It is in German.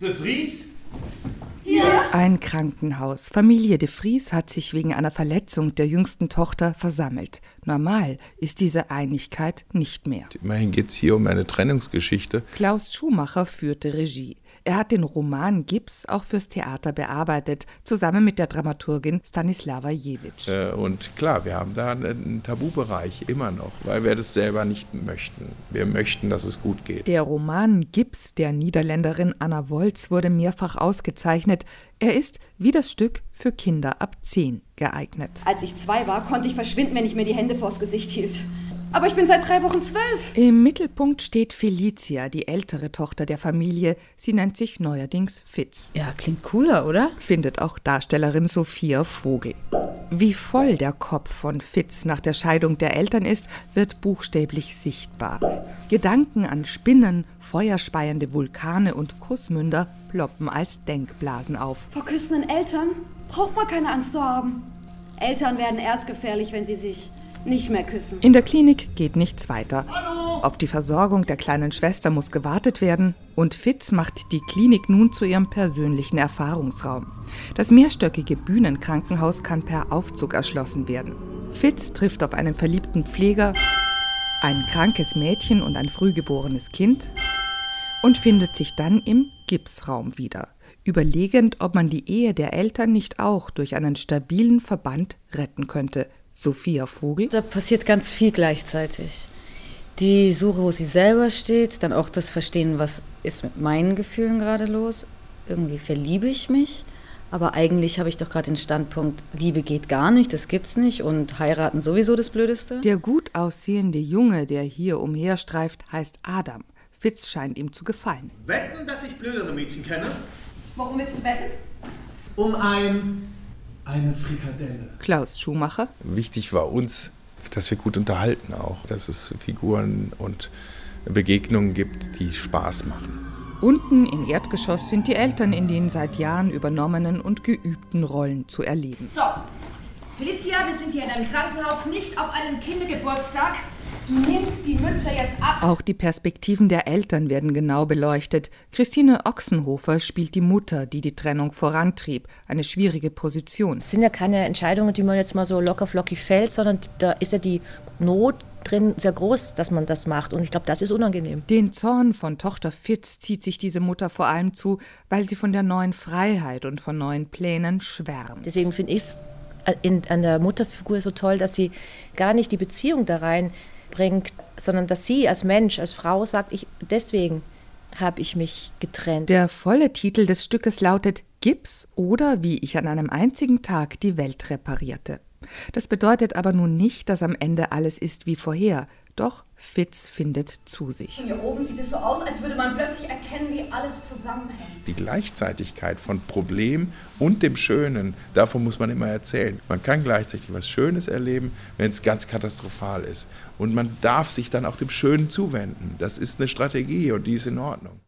De Vries? Ein Krankenhaus. Familie de Vries hat sich wegen einer Verletzung der jüngsten Tochter versammelt. Normal ist diese Einigkeit nicht mehr. Immerhin geht es hier um eine Trennungsgeschichte. Klaus Schumacher führte Regie. Er hat den Roman Gips auch fürs Theater bearbeitet, zusammen mit der Dramaturgin Stanislava Jewitsch. Äh, und klar, wir haben da einen Tabubereich immer noch, weil wir das selber nicht möchten. Wir möchten, dass es gut geht. Der Roman Gips der Niederländerin Anna Wolz wurde mehrfach ausgezeichnet. Er ist, wie das Stück, für Kinder ab 10 geeignet. Als ich zwei war, konnte ich verschwinden, wenn ich mir die Hände vors Gesicht hielt. Aber ich bin seit drei Wochen zwölf. Im Mittelpunkt steht Felicia, die ältere Tochter der Familie. Sie nennt sich neuerdings Fitz. Ja, klingt cooler, oder? Findet auch Darstellerin Sophia Vogel. Wie voll der Kopf von Fitz nach der Scheidung der Eltern ist, wird buchstäblich sichtbar. Gedanken an Spinnen, feuerspeiende Vulkane und Kussmünder ploppen als Denkblasen auf. Vor küssenden Eltern braucht man keine Angst zu haben. Eltern werden erst gefährlich, wenn sie sich nicht mehr küssen. In der Klinik geht nichts weiter. Auf die Versorgung der kleinen Schwester muss gewartet werden und Fitz macht die Klinik nun zu ihrem persönlichen Erfahrungsraum. Das mehrstöckige Bühnenkrankenhaus kann per Aufzug erschlossen werden. Fitz trifft auf einen verliebten Pfleger, ein krankes Mädchen und ein frühgeborenes Kind und findet sich dann im Gipsraum wieder, überlegend, ob man die Ehe der Eltern nicht auch durch einen stabilen Verband retten könnte. Sophia Vogel. Da passiert ganz viel gleichzeitig. Die Suche, wo sie selber steht, dann auch das Verstehen, was ist mit meinen Gefühlen gerade los. Irgendwie verliebe ich mich, aber eigentlich habe ich doch gerade den Standpunkt, Liebe geht gar nicht, das gibt's nicht und heiraten sowieso das Blödeste. Der gut aussehende Junge, der hier umherstreift, heißt Adam. Fitz scheint ihm zu gefallen. Wetten, dass ich blödere Mädchen kenne? Warum willst du wetten? Um ein. Eine Frikadelle. Klaus Schumacher. Wichtig war uns, dass wir gut unterhalten auch, dass es Figuren und Begegnungen gibt, die Spaß machen. Unten im Erdgeschoss sind die Eltern in den seit Jahren übernommenen und geübten Rollen zu erleben. So, Felicia, wir sind hier in einem Krankenhaus, nicht auf einem Kindergeburtstag. Du nimmst die Mütze jetzt ab. Auch die Perspektiven der Eltern werden genau beleuchtet. Christine Ochsenhofer spielt die Mutter, die die Trennung vorantrieb. Eine schwierige Position. Es sind ja keine Entscheidungen, die man jetzt mal so locker flockig fällt, sondern da ist ja die Not drin sehr groß, dass man das macht. Und ich glaube, das ist unangenehm. Den Zorn von Tochter Fitz zieht sich diese Mutter vor allem zu, weil sie von der neuen Freiheit und von neuen Plänen schwärmt. Deswegen finde ich es an der Mutterfigur so toll, dass sie gar nicht die Beziehung da rein bringt, sondern dass sie als Mensch, als Frau sagt, ich deswegen habe ich mich getrennt. Der volle Titel des Stückes lautet Gips oder wie ich an einem einzigen Tag die Welt reparierte. Das bedeutet aber nun nicht, dass am Ende alles ist wie vorher. Doch Fitz findet zu sich. Von hier oben sieht es so aus, als würde man plötzlich erkennen, wie alles zusammenhängt. Die Gleichzeitigkeit von Problem und dem Schönen, davon muss man immer erzählen. Man kann gleichzeitig was Schönes erleben, wenn es ganz katastrophal ist. Und man darf sich dann auch dem Schönen zuwenden. Das ist eine Strategie und die ist in Ordnung.